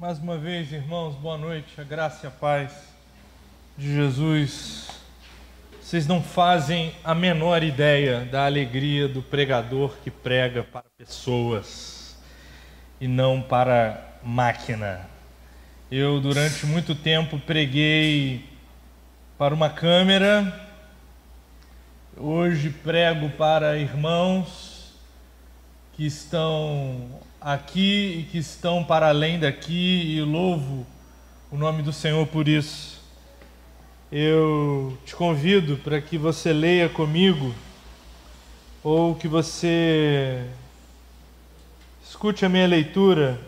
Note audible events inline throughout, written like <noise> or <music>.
Mais uma vez, irmãos, boa noite, a graça e a paz de Jesus. Vocês não fazem a menor ideia da alegria do pregador que prega para pessoas e não para máquina. Eu, durante muito tempo, preguei para uma câmera, hoje prego para irmãos que estão aqui e que estão para além daqui e louvo o nome do Senhor por isso. Eu te convido para que você leia comigo ou que você escute a minha leitura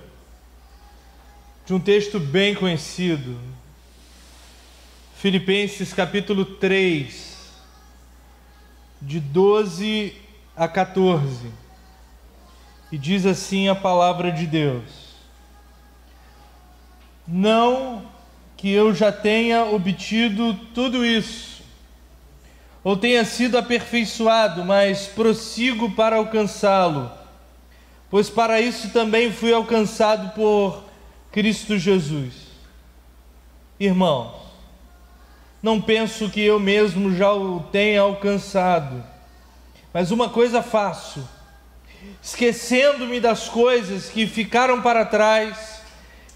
de um texto bem conhecido. Filipenses capítulo 3, de 12 a 14. E diz assim a palavra de Deus: Não que eu já tenha obtido tudo isso, ou tenha sido aperfeiçoado, mas prossigo para alcançá-lo, pois para isso também fui alcançado por Cristo Jesus. Irmãos, não penso que eu mesmo já o tenha alcançado, mas uma coisa faço esquecendo-me das coisas que ficaram para trás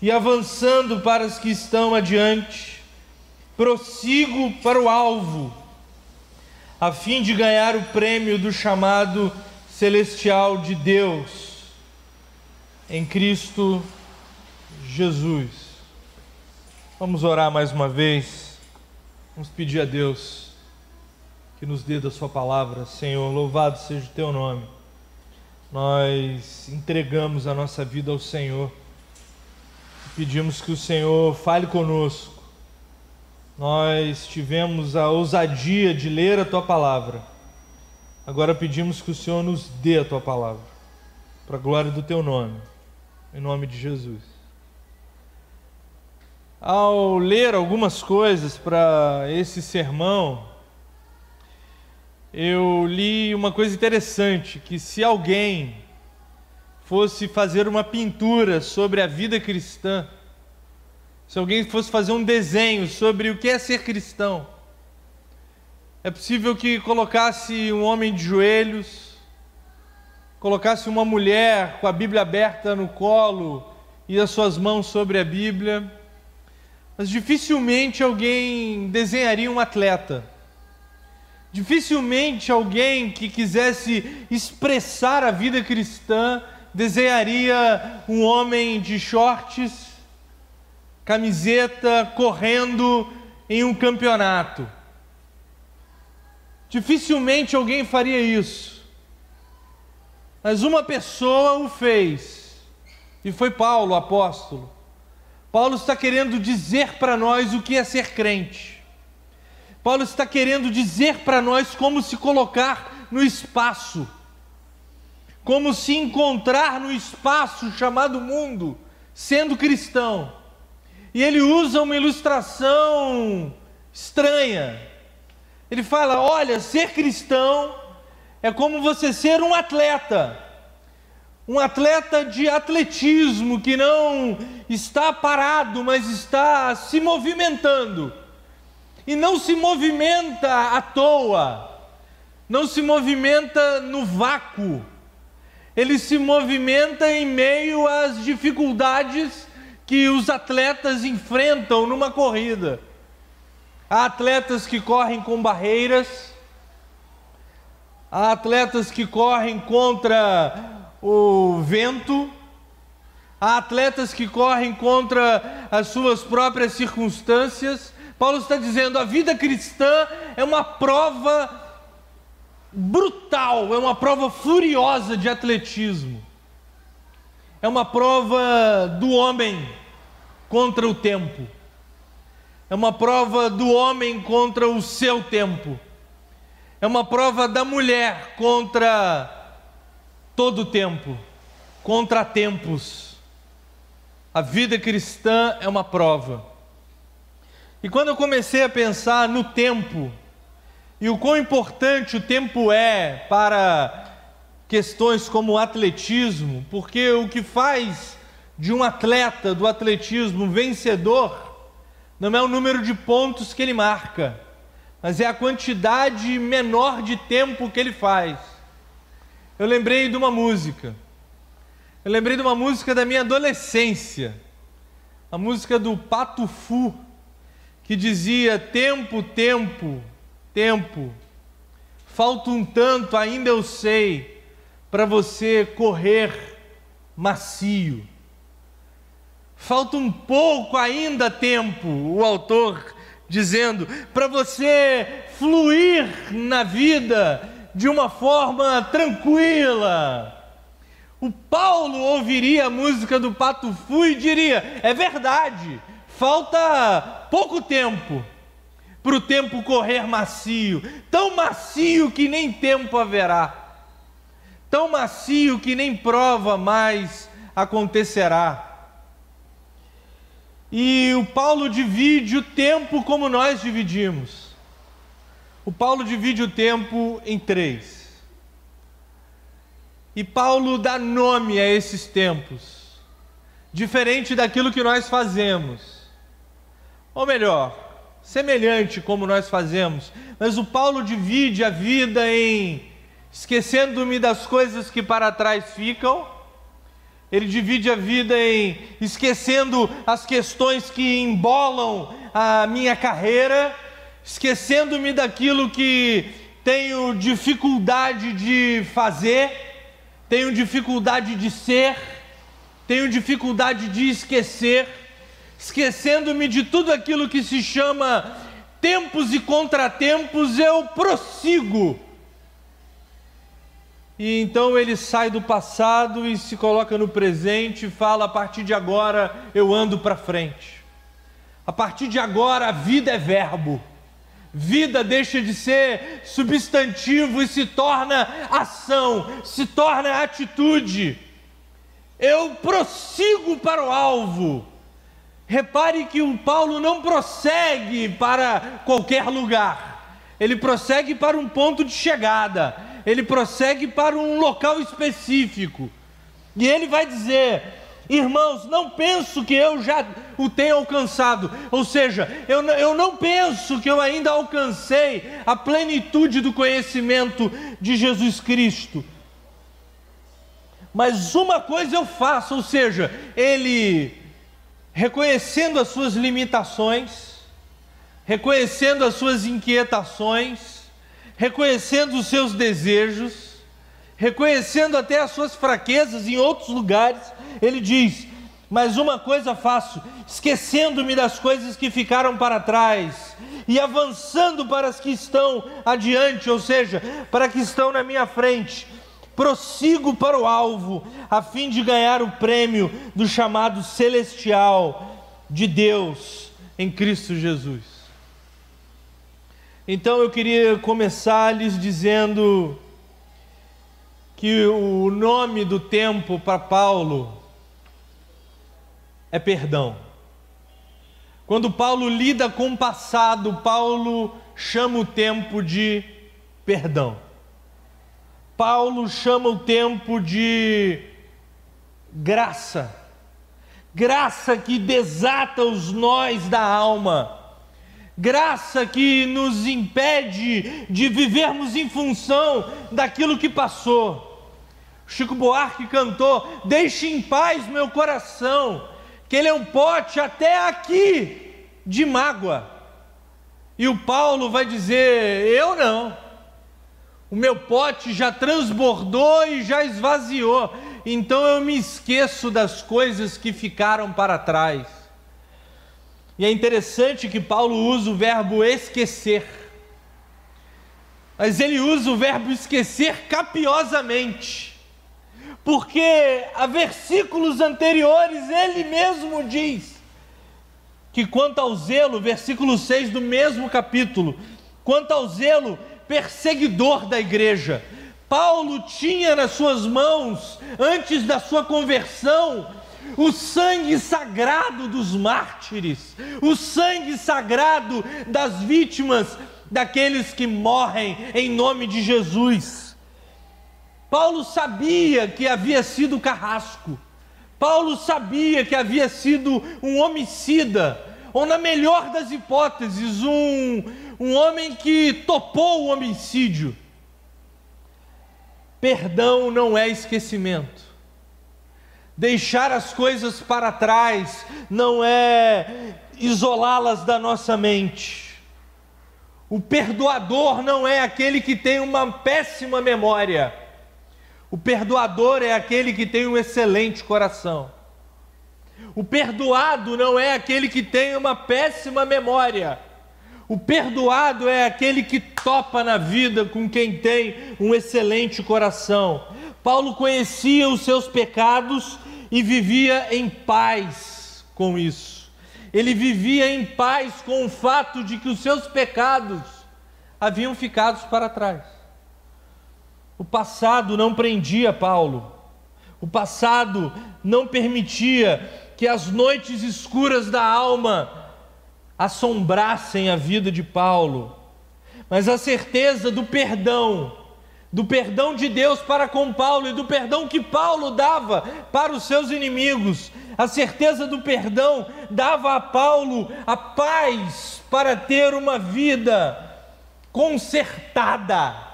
e avançando para as que estão adiante, prossigo para o alvo, a fim de ganhar o prêmio do chamado celestial de Deus em Cristo Jesus. Vamos orar mais uma vez. Vamos pedir a Deus que nos dê da Sua palavra. Senhor, louvado seja o Teu nome nós entregamos a nossa vida ao Senhor. Pedimos que o Senhor fale conosco. Nós tivemos a ousadia de ler a tua palavra. Agora pedimos que o Senhor nos dê a tua palavra, para a glória do teu nome, em nome de Jesus. Ao ler algumas coisas para esse sermão, eu li uma coisa interessante, que se alguém fosse fazer uma pintura sobre a vida cristã, se alguém fosse fazer um desenho sobre o que é ser cristão, é possível que colocasse um homem de joelhos, colocasse uma mulher com a Bíblia aberta no colo e as suas mãos sobre a Bíblia, mas dificilmente alguém desenharia um atleta Dificilmente alguém que quisesse expressar a vida cristã desenharia um homem de shorts, camiseta, correndo em um campeonato. Dificilmente alguém faria isso. Mas uma pessoa o fez, e foi Paulo, apóstolo. Paulo está querendo dizer para nós o que é ser crente. Paulo está querendo dizer para nós como se colocar no espaço, como se encontrar no espaço chamado mundo, sendo cristão. E ele usa uma ilustração estranha. Ele fala: olha, ser cristão é como você ser um atleta, um atleta de atletismo que não está parado, mas está se movimentando e não se movimenta à toa, não se movimenta no vácuo, ele se movimenta em meio às dificuldades que os atletas enfrentam numa corrida. Há atletas que correm com barreiras, há atletas que correm contra o vento, há atletas que correm contra as suas próprias circunstâncias, Paulo está dizendo: a vida cristã é uma prova brutal, é uma prova furiosa de atletismo. É uma prova do homem contra o tempo. É uma prova do homem contra o seu tempo. É uma prova da mulher contra todo o tempo, contra tempos. A vida cristã é uma prova. E quando eu comecei a pensar no tempo e o quão importante o tempo é para questões como o atletismo, porque o que faz de um atleta do atletismo vencedor não é o número de pontos que ele marca, mas é a quantidade menor de tempo que ele faz. Eu lembrei de uma música. Eu lembrei de uma música da minha adolescência. A música do Pato Fu, que dizia: Tempo, tempo, tempo. Falta um tanto, ainda eu sei, para você correr macio. Falta um pouco ainda tempo, o autor dizendo, para você fluir na vida de uma forma tranquila. O Paulo ouviria a música do Pato Fu e diria: é verdade, falta pouco tempo para o tempo correr macio, tão macio que nem tempo haverá, tão macio que nem prova mais acontecerá. E o Paulo divide o tempo como nós dividimos. O Paulo divide o tempo em três. E Paulo dá nome a esses tempos, diferente daquilo que nós fazemos. Ou melhor, semelhante como nós fazemos, mas o Paulo divide a vida em esquecendo-me das coisas que para trás ficam. Ele divide a vida em esquecendo as questões que embolam a minha carreira, esquecendo-me daquilo que tenho dificuldade de fazer, tenho dificuldade de ser, tenho dificuldade de esquecer, esquecendo-me de tudo aquilo que se chama tempos e contratempos, eu prossigo e então ele sai do passado e se coloca no presente e fala: a partir de agora eu ando para frente. A partir de agora a vida é verbo. Vida deixa de ser substantivo e se torna ação, se torna atitude. Eu prossigo para o alvo. Repare que o Paulo não prossegue para qualquer lugar, ele prossegue para um ponto de chegada ele prossegue para um local específico. E ele vai dizer: Irmãos, não penso que eu já o tenha alcançado, ou seja, eu, eu não penso que eu ainda alcancei a plenitude do conhecimento de Jesus Cristo. Mas uma coisa eu faço, ou seja, ele reconhecendo as suas limitações, reconhecendo as suas inquietações, reconhecendo os seus desejos, reconhecendo até as suas fraquezas em outros lugares, ele diz: Mas uma coisa faço, esquecendo-me das coisas que ficaram para trás e avançando para as que estão adiante, ou seja, para as que estão na minha frente. Prossigo para o alvo, a fim de ganhar o prêmio do chamado celestial de Deus em Cristo Jesus. Então eu queria começar lhes dizendo que o nome do tempo para Paulo é perdão. Quando Paulo lida com o passado, Paulo chama o tempo de perdão. Paulo chama o tempo de graça. Graça que desata os nós da alma graça que nos impede de vivermos em função daquilo que passou. Chico Buarque cantou: Deixe em paz meu coração, que ele é um pote até aqui de mágoa. E o Paulo vai dizer: Eu não. O meu pote já transbordou e já esvaziou. Então eu me esqueço das coisas que ficaram para trás. E é interessante que Paulo usa o verbo esquecer. Mas ele usa o verbo esquecer capiosamente. Porque a versículos anteriores ele mesmo diz que quanto ao zelo, versículo 6 do mesmo capítulo, quanto ao zelo perseguidor da igreja, Paulo tinha nas suas mãos, antes da sua conversão, o sangue sagrado dos mártires, o sangue sagrado das vítimas, daqueles que morrem em nome de Jesus. Paulo sabia que havia sido carrasco, Paulo sabia que havia sido um homicida, ou na melhor das hipóteses, um, um homem que topou o homicídio. Perdão não é esquecimento. Deixar as coisas para trás não é isolá-las da nossa mente. O perdoador não é aquele que tem uma péssima memória. O perdoador é aquele que tem um excelente coração. O perdoado não é aquele que tem uma péssima memória. O perdoado é aquele que topa na vida com quem tem um excelente coração. Paulo conhecia os seus pecados e vivia em paz com isso. Ele vivia em paz com o fato de que os seus pecados haviam ficado para trás. O passado não prendia Paulo. O passado não permitia que as noites escuras da alma assombrassem a vida de Paulo. Mas a certeza do perdão, do perdão de Deus para com Paulo e do perdão que Paulo dava para os seus inimigos, a certeza do perdão dava a Paulo a paz para ter uma vida consertada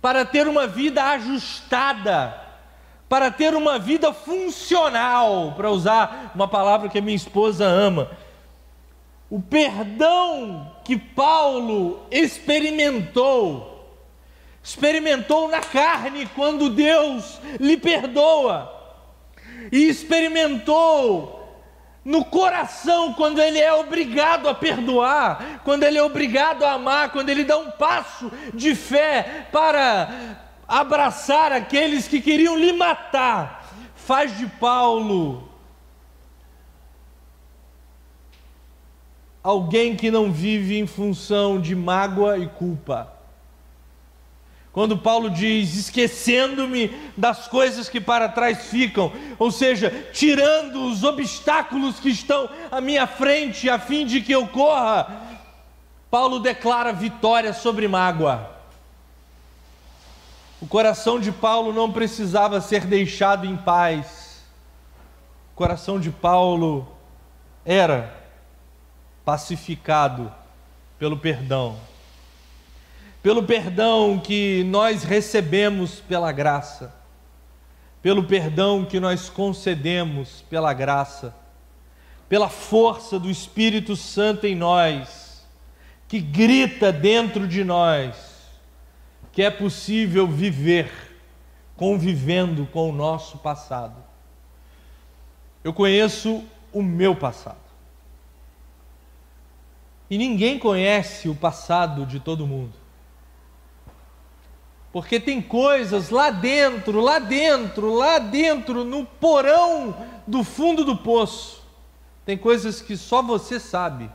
para ter uma vida ajustada, para ter uma vida funcional, para usar uma palavra que a minha esposa ama. O perdão que Paulo experimentou, experimentou na carne quando Deus lhe perdoa, e experimentou no coração, quando ele é obrigado a perdoar, quando ele é obrigado a amar, quando ele dá um passo de fé para abraçar aqueles que queriam lhe matar, faz de Paulo alguém que não vive em função de mágoa e culpa quando Paulo diz, esquecendo-me das coisas que para trás ficam, ou seja, tirando os obstáculos que estão à minha frente, a fim de que eu corra, Paulo declara vitória sobre mágoa. O coração de Paulo não precisava ser deixado em paz. O coração de Paulo era pacificado pelo perdão pelo perdão que nós recebemos pela graça, pelo perdão que nós concedemos pela graça, pela força do Espírito Santo em nós, que grita dentro de nós que é possível viver convivendo com o nosso passado. Eu conheço o meu passado. E ninguém conhece o passado de todo mundo. Porque tem coisas lá dentro, lá dentro, lá dentro, no porão do fundo do poço. Tem coisas que só você sabe.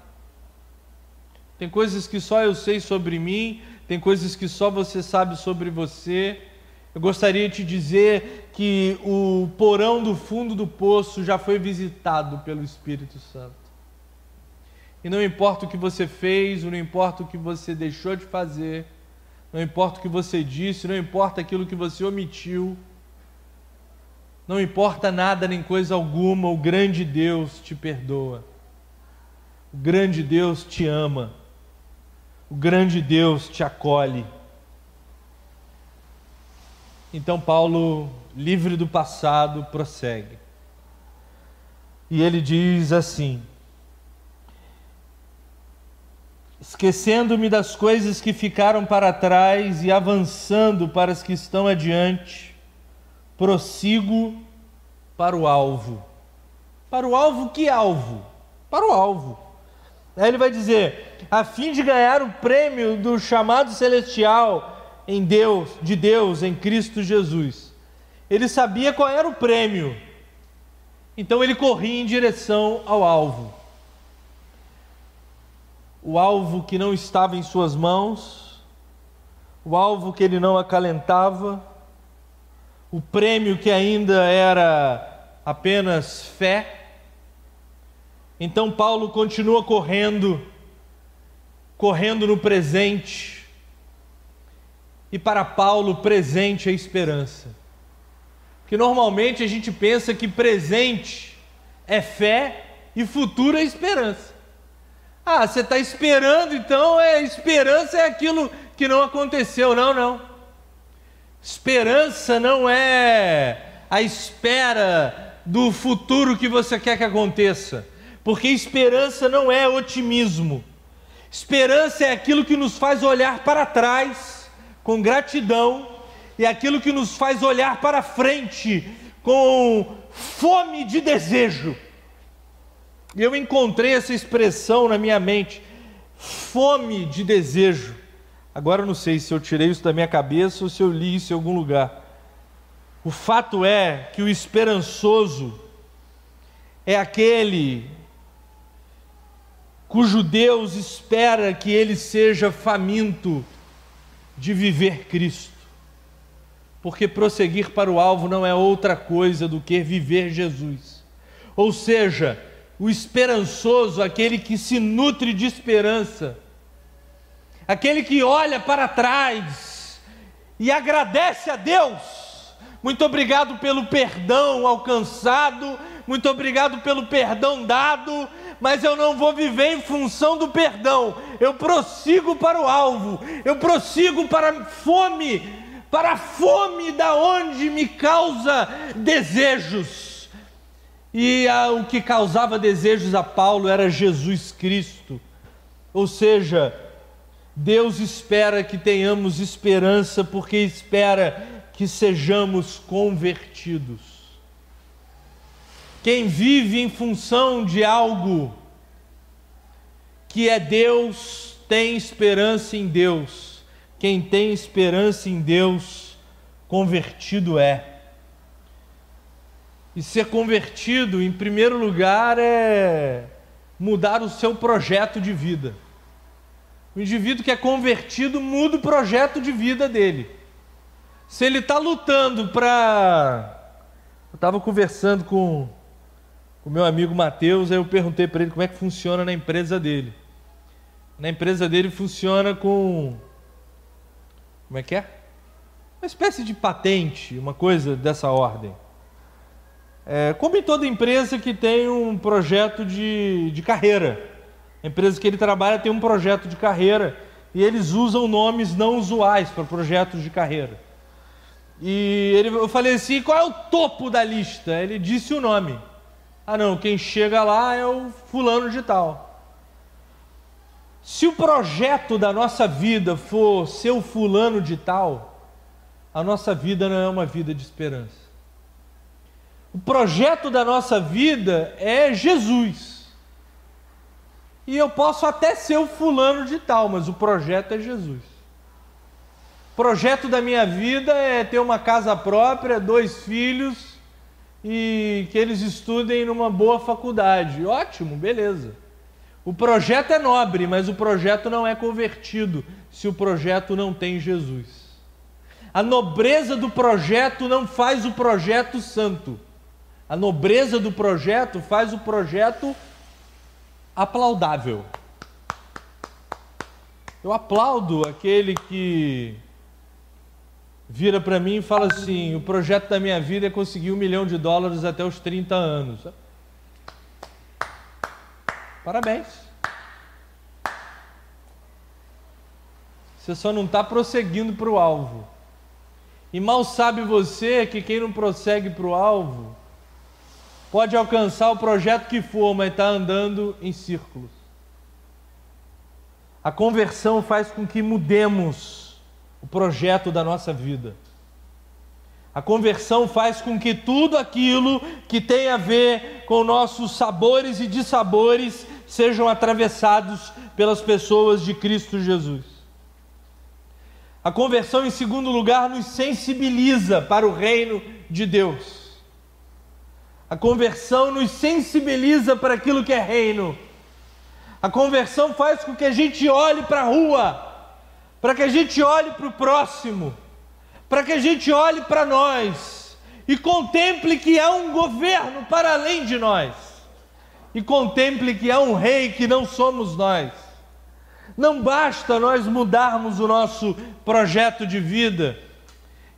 Tem coisas que só eu sei sobre mim, tem coisas que só você sabe sobre você. Eu gostaria de te dizer que o porão do fundo do poço já foi visitado pelo Espírito Santo. E não importa o que você fez, não importa o que você deixou de fazer, não importa o que você disse, não importa aquilo que você omitiu, não importa nada nem coisa alguma, o grande Deus te perdoa, o grande Deus te ama, o grande Deus te acolhe. Então, Paulo, livre do passado, prossegue. E ele diz assim: esquecendo-me das coisas que ficaram para trás e avançando para as que estão adiante, prossigo para o alvo. Para o alvo, que alvo? Para o alvo. Aí ele vai dizer: a fim de ganhar o prêmio do chamado celestial em Deus, de Deus em Cristo Jesus. Ele sabia qual era o prêmio. Então ele corria em direção ao alvo o alvo que não estava em suas mãos, o alvo que ele não acalentava, o prêmio que ainda era apenas fé. Então Paulo continua correndo, correndo no presente. E para Paulo, presente é esperança. Porque que normalmente a gente pensa que presente é fé e futuro é esperança. Ah, você está esperando, então é esperança é aquilo que não aconteceu. Não, não. Esperança não é a espera do futuro que você quer que aconteça, porque esperança não é otimismo. Esperança é aquilo que nos faz olhar para trás com gratidão e aquilo que nos faz olhar para frente com fome de desejo. E eu encontrei essa expressão na minha mente, fome de desejo. Agora eu não sei se eu tirei isso da minha cabeça ou se eu li isso em algum lugar. O fato é que o esperançoso é aquele cujo Deus espera que ele seja faminto de viver Cristo. Porque prosseguir para o alvo não é outra coisa do que viver Jesus. Ou seja, o esperançoso, aquele que se nutre de esperança, aquele que olha para trás e agradece a Deus. Muito obrigado pelo perdão alcançado, muito obrigado pelo perdão dado, mas eu não vou viver em função do perdão, eu prossigo para o alvo, eu prossigo para a fome, para a fome da onde me causa desejos. E a, o que causava desejos a Paulo era Jesus Cristo. Ou seja, Deus espera que tenhamos esperança, porque espera que sejamos convertidos. Quem vive em função de algo que é Deus, tem esperança em Deus. Quem tem esperança em Deus, convertido é. E ser convertido, em primeiro lugar, é mudar o seu projeto de vida. O indivíduo que é convertido muda o projeto de vida dele. Se ele está lutando para. Eu estava conversando com o meu amigo Mateus, aí eu perguntei para ele como é que funciona na empresa dele. Na empresa dele funciona com. Como é que é? Uma espécie de patente, uma coisa dessa ordem. É, como em toda empresa que tem um projeto de, de carreira, a empresa que ele trabalha tem um projeto de carreira e eles usam nomes não usuais para projetos de carreira. E ele, eu falei assim: qual é o topo da lista? Ele disse o nome. Ah, não, quem chega lá é o fulano de tal. Se o projeto da nossa vida for ser o fulano de tal, a nossa vida não é uma vida de esperança. O projeto da nossa vida é Jesus. E eu posso até ser o fulano de tal, mas o projeto é Jesus. O projeto da minha vida é ter uma casa própria, dois filhos e que eles estudem numa boa faculdade. Ótimo, beleza. O projeto é nobre, mas o projeto não é convertido se o projeto não tem Jesus. A nobreza do projeto não faz o projeto santo. A nobreza do projeto faz o projeto aplaudável. Eu aplaudo aquele que vira para mim e fala assim: o projeto da minha vida é conseguir um milhão de dólares até os 30 anos. Parabéns. Você só não está prosseguindo para o alvo. E mal sabe você que quem não prossegue para o alvo pode alcançar o projeto que for, mas está andando em círculos. A conversão faz com que mudemos o projeto da nossa vida. A conversão faz com que tudo aquilo que tem a ver com nossos sabores e dissabores sejam atravessados pelas pessoas de Cristo Jesus. A conversão, em segundo lugar, nos sensibiliza para o reino de Deus. A conversão nos sensibiliza para aquilo que é reino. A conversão faz com que a gente olhe para a rua, para que a gente olhe para o próximo, para que a gente olhe para nós e contemple que há um governo para além de nós, e contemple que há um rei que não somos nós. Não basta nós mudarmos o nosso projeto de vida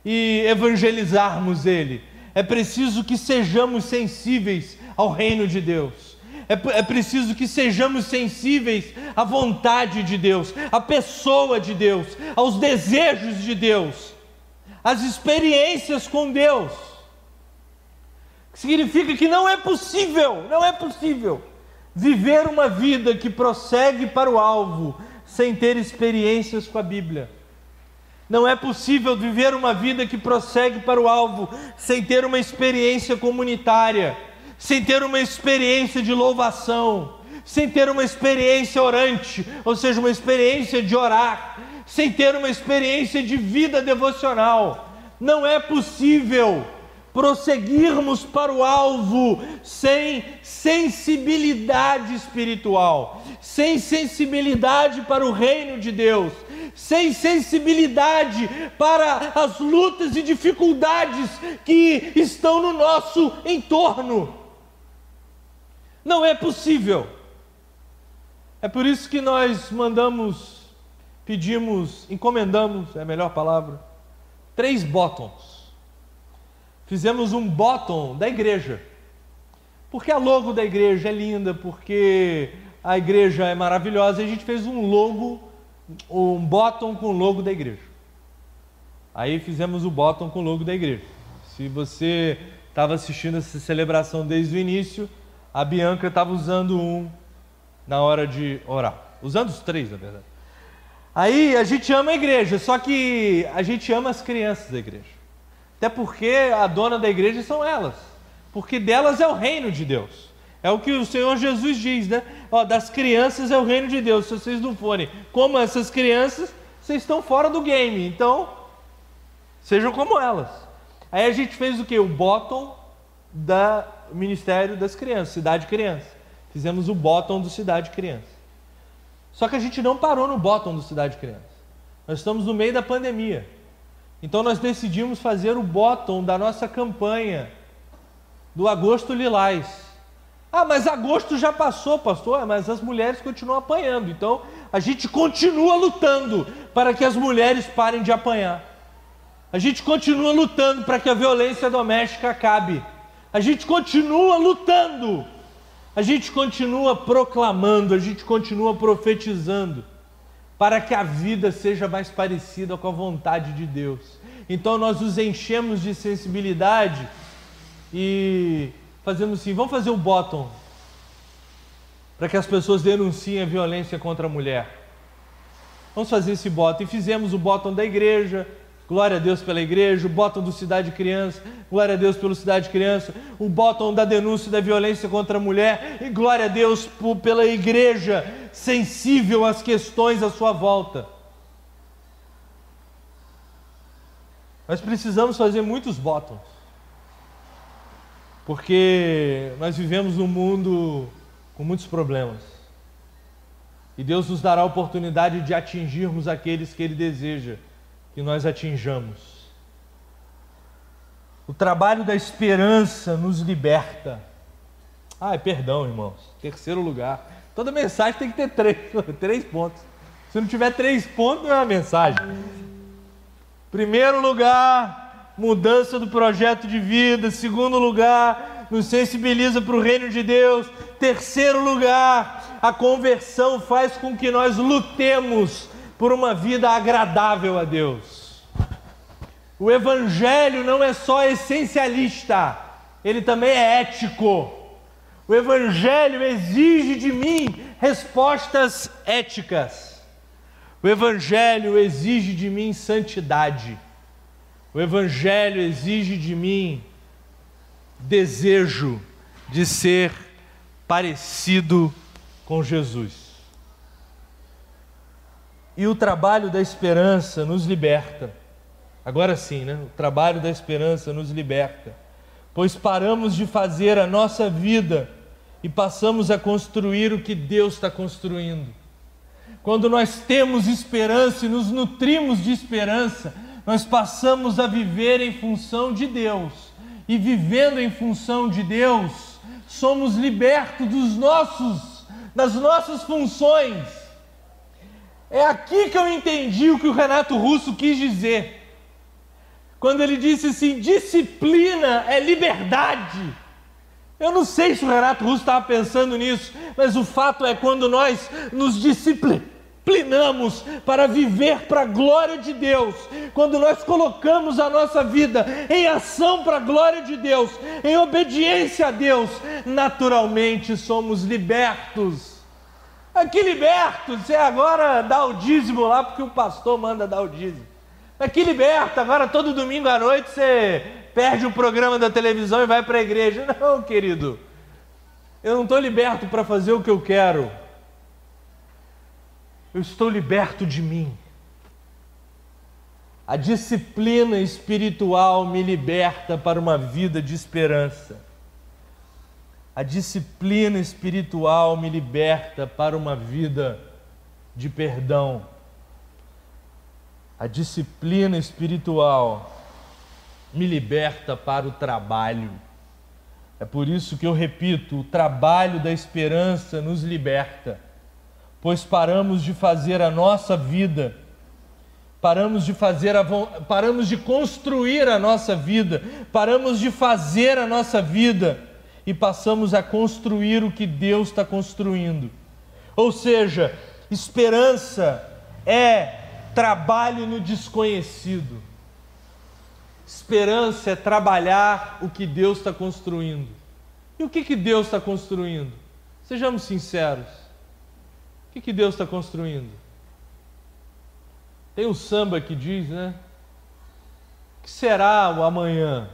e evangelizarmos ele É preciso que sejamos sensíveis ao reino de Deus. É, é, preciso que sejamos sensíveis à vontade de Deus, à pessoa de Deus, aos desejos de Deus, às experiências com Deus. Significa que não é possível, não é possível viver uma vida que prossegue para o alvo sem ter experiências com a Bíblia. Não é possível viver uma vida que prossegue para o alvo sem ter uma experiência comunitária, sem ter uma experiência de louvação, sem ter uma experiência orante, ou seja, uma experiência de orar, sem ter uma experiência de vida devocional. Não é possível prosseguirmos para o alvo sem sensibilidade espiritual, sem sensibilidade para o reino de Deus, sem sensibilidade para as lutas e dificuldades que estão no nosso entorno. Não é possível. É por isso que nós mandamos, pedimos, encomendamos é a melhor palavra, três bottoms. Fizemos um bottom da igreja. Porque a logo da igreja é linda, porque a igreja é maravilhosa, e a gente fez um logo um bottom com o logo da igreja. Aí fizemos o bottom com o logo da igreja. Se você estava assistindo essa celebração desde o início, a Bianca estava usando um na hora de orar. Usando os três, na verdade. Aí a gente ama a igreja, só que a gente ama as crianças da igreja. Até porque a dona da igreja são elas. Porque delas é o reino de Deus. É o que o Senhor Jesus diz, né? Ó, das crianças é o reino de Deus. Se vocês não forem como essas crianças, vocês estão fora do game. Então, sejam como elas. Aí a gente fez o que? O bottom da Ministério das Crianças, Cidade Criança. Fizemos o bottom do Cidade Criança. Só que a gente não parou no bottom do Cidade Criança. Nós estamos no meio da pandemia. Então nós decidimos fazer o bottom da nossa campanha do Agosto Lilás. Ah, mas agosto já passou, pastor. Mas as mulheres continuam apanhando. Então a gente continua lutando para que as mulheres parem de apanhar. A gente continua lutando para que a violência doméstica acabe. A gente continua lutando. A gente continua proclamando, a gente continua profetizando para que a vida seja mais parecida com a vontade de Deus. Então nós nos enchemos de sensibilidade e fazemos assim: vamos fazer o bottom, para que as pessoas denunciem a violência contra a mulher. Vamos fazer esse bottom. E fizemos o bottom da igreja, glória a Deus pela igreja, o bottom do Cidade Criança, glória a Deus pelo Cidade Criança, o bottom da denúncia da violência contra a mulher, e glória a Deus pela igreja sensível às questões à sua volta. Nós precisamos fazer muitos bottoms porque nós vivemos num mundo com muitos problemas. E Deus nos dará a oportunidade de atingirmos aqueles que Ele deseja que nós atinjamos. O trabalho da esperança nos liberta. Ai, perdão, irmãos. Terceiro lugar. Toda mensagem tem que ter três, <laughs> três pontos. Se não tiver três pontos, não é uma mensagem. Primeiro lugar, mudança do projeto de vida. Segundo lugar, nos sensibiliza para o reino de Deus. Terceiro lugar, a conversão faz com que nós lutemos por uma vida agradável a Deus. O Evangelho não é só essencialista, ele também é ético. O Evangelho exige de mim respostas éticas. O Evangelho exige de mim santidade. O Evangelho exige de mim desejo de ser parecido com Jesus. E o trabalho da esperança nos liberta. Agora sim, né? O trabalho da esperança nos liberta. Pois paramos de fazer a nossa vida e passamos a construir o que Deus está construindo. Quando nós temos esperança e nos nutrimos de esperança, nós passamos a viver em função de Deus. E vivendo em função de Deus, somos libertos dos nossos, das nossas funções. É aqui que eu entendi o que o Renato Russo quis dizer. quando ele disse assim: disciplina é liberdade. Eu não sei se o Renato Russo estava pensando nisso, mas o fato é quando nós nos disciplinamos para viver para a glória de Deus, quando nós colocamos a nossa vida em ação para a glória de Deus, em obediência a Deus, naturalmente somos libertos. Aqui libertos, você agora dá o dízimo lá porque o pastor manda dar o dízimo. Aqui liberta, agora todo domingo à noite você perde o programa da televisão e vai para a igreja. Não, querido. Eu não estou liberto para fazer o que eu quero. Eu estou liberto de mim. A disciplina espiritual me liberta para uma vida de esperança. A disciplina espiritual me liberta para uma vida de perdão. A disciplina espiritual me liberta para o trabalho. É por isso que eu repito: o trabalho da esperança nos liberta, pois paramos de fazer a nossa vida, paramos de fazer a, paramos de construir a nossa vida, paramos de fazer a nossa vida e passamos a construir o que Deus está construindo. Ou seja, esperança é trabalho no desconhecido. Esperança é trabalhar o que Deus está construindo. E o que, que Deus está construindo? Sejamos sinceros. Que, que Deus está construindo? Tem um samba que diz, né? O que será o amanhã?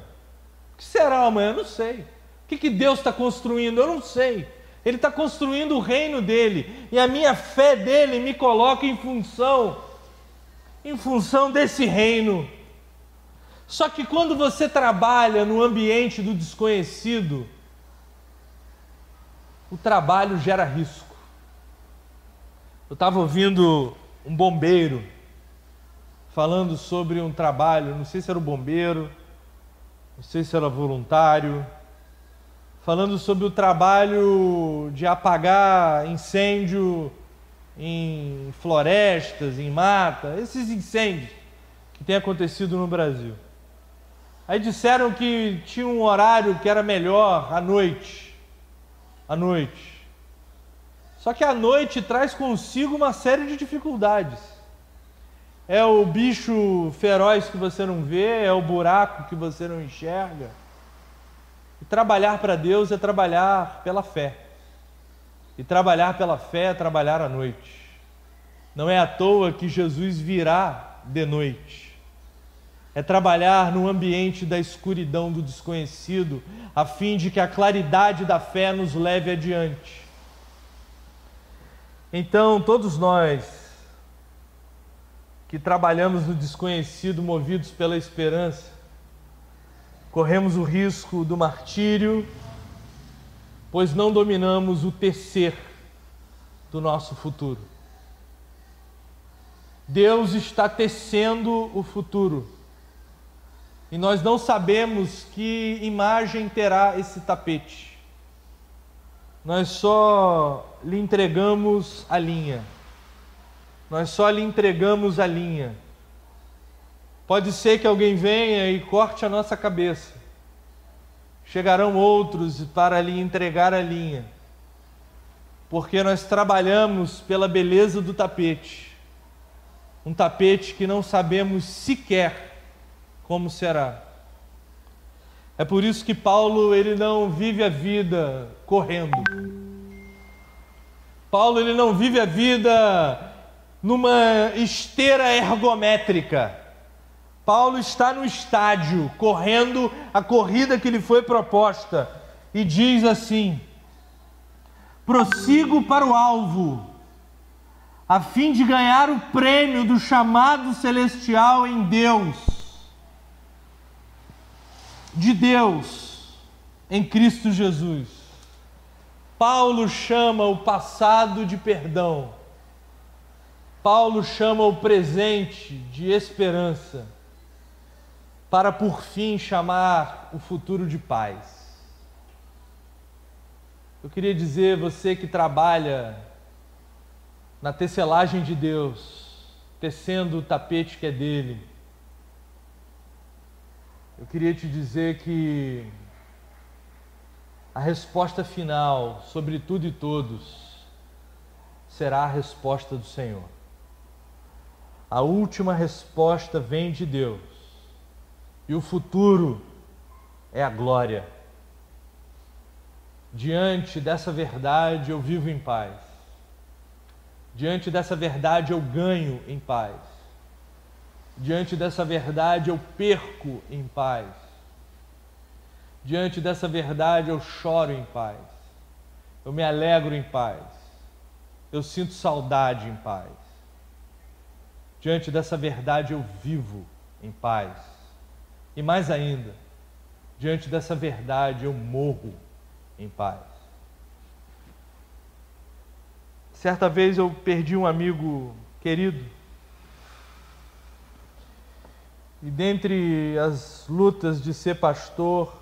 O que será o amanhã? Eu não sei. O que, que Deus está construindo? Eu não sei. Ele está construindo o reino dele. E a minha fé dele me coloca em função, em função desse reino. Só que quando você trabalha no ambiente do desconhecido, o trabalho gera risco. Eu estava ouvindo um bombeiro falando sobre um trabalho, não sei se era o bombeiro, não sei se era voluntário, falando sobre o trabalho de apagar incêndio em florestas, em mata, esses incêndios que têm acontecido no Brasil. Aí disseram que tinha um horário que era melhor à noite. À noite. Só que a noite traz consigo uma série de dificuldades. É o bicho feroz que você não vê, é o buraco que você não enxerga. E trabalhar para Deus é trabalhar pela fé. E trabalhar pela fé é trabalhar à noite. Não é à toa que Jesus virá de noite é trabalhar no ambiente da escuridão do desconhecido, a fim de que a claridade da fé nos leve adiante. Então, todos nós que trabalhamos no desconhecido, movidos pela esperança, corremos o risco do martírio, pois não dominamos o tecer do nosso futuro. Deus está tecendo o futuro e nós não sabemos que imagem terá esse tapete. Nós só lhe entregamos a linha. Nós só lhe entregamos a linha. Pode ser que alguém venha e corte a nossa cabeça. Chegarão outros para lhe entregar a linha. Porque nós trabalhamos pela beleza do tapete. Um tapete que não sabemos sequer como será. É por isso que Paulo ele não vive a vida correndo. Paulo ele não vive a vida numa esteira ergométrica. Paulo está no estádio, correndo a corrida que lhe foi proposta, e diz assim: prossigo para o alvo, a fim de ganhar o prêmio do chamado celestial em Deus de Deus em Cristo Jesus. Paulo chama o passado de perdão. Paulo chama o presente de esperança, para por fim chamar o futuro de paz. Eu queria dizer, você que trabalha na tecelagem de Deus, tecendo o tapete que é dele, eu queria te dizer que a resposta final sobre tudo e todos será a resposta do Senhor. A última resposta vem de Deus. E o futuro é a glória. Diante dessa verdade eu vivo em paz. Diante dessa verdade eu ganho em paz. Diante dessa verdade eu perco em paz. Diante dessa verdade eu choro em paz. Eu me alegro em paz. Eu sinto saudade em paz. Diante dessa verdade eu vivo em paz. E mais ainda, diante dessa verdade eu morro em paz. Certa vez eu perdi um amigo querido. E dentre as lutas de ser pastor,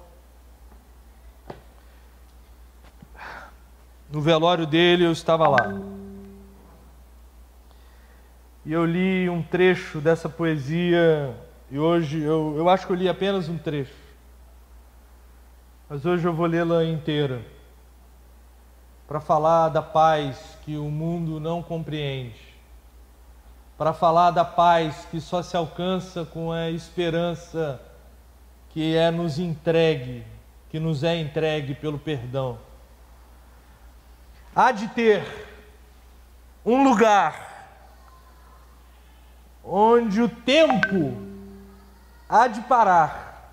no velório dele eu estava lá. E eu li um trecho dessa poesia, e hoje eu, eu acho que eu li apenas um trecho, mas hoje eu vou lê-la inteira, para falar da paz que o mundo não compreende, para falar da paz que só se alcança com a esperança que é nos entregue, que nos é entregue pelo perdão. Há de ter um lugar onde o tempo há de parar,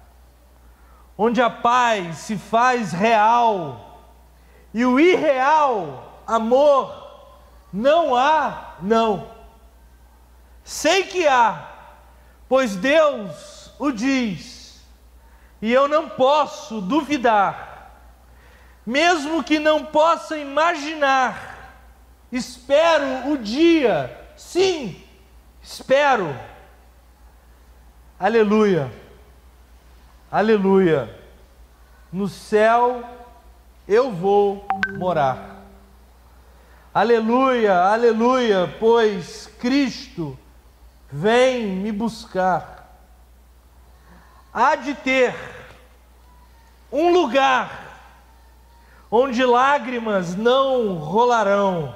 onde a paz se faz real e o irreal amor não há, não. Sei que há, pois Deus o diz, e eu não posso duvidar, mesmo que não possa imaginar, espero o dia, sim, Espero. Aleluia. Aleluia. No céu eu vou morar. Aleluia, aleluia, pois Cristo vem me buscar. Há de ter um lugar onde lágrimas não rolarão.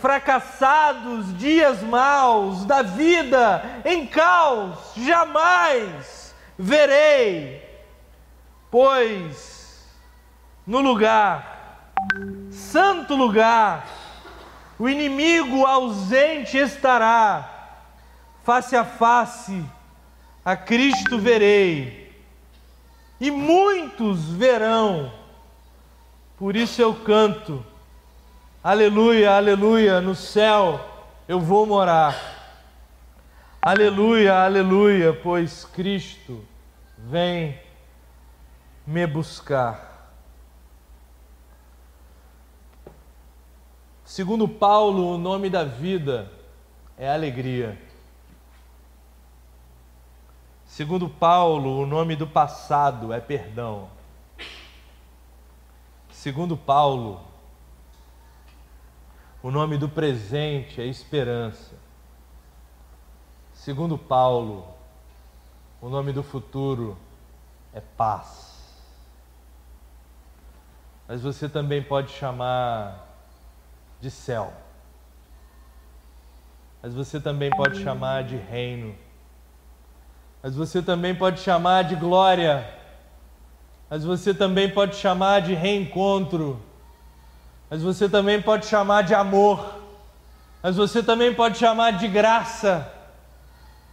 Fracassados, dias maus da vida em caos, jamais verei, pois no lugar, santo lugar, o inimigo ausente estará, face a face a Cristo verei, e muitos verão, por isso eu canto Aleluia, aleluia, no céu eu vou morar. Aleluia, aleluia, pois Cristo vem me buscar. Segundo Paulo, o nome da vida é alegria. Segundo Paulo, o nome do passado é perdão. Segundo Paulo, o nome do presente é esperança. Segundo Paulo, o nome do futuro é paz. Mas você também pode chamar de céu. Mas você também pode chamar de reino. Mas você também pode chamar de glória. Mas você também pode chamar de reencontro mas você também pode chamar de amor, mas você também pode chamar de graça,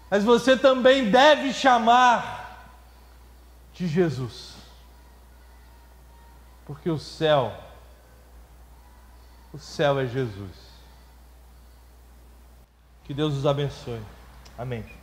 mas você também deve chamar de Jesus. Porque o céu, o céu é Jesus. Que Deus os abençoe. Amém.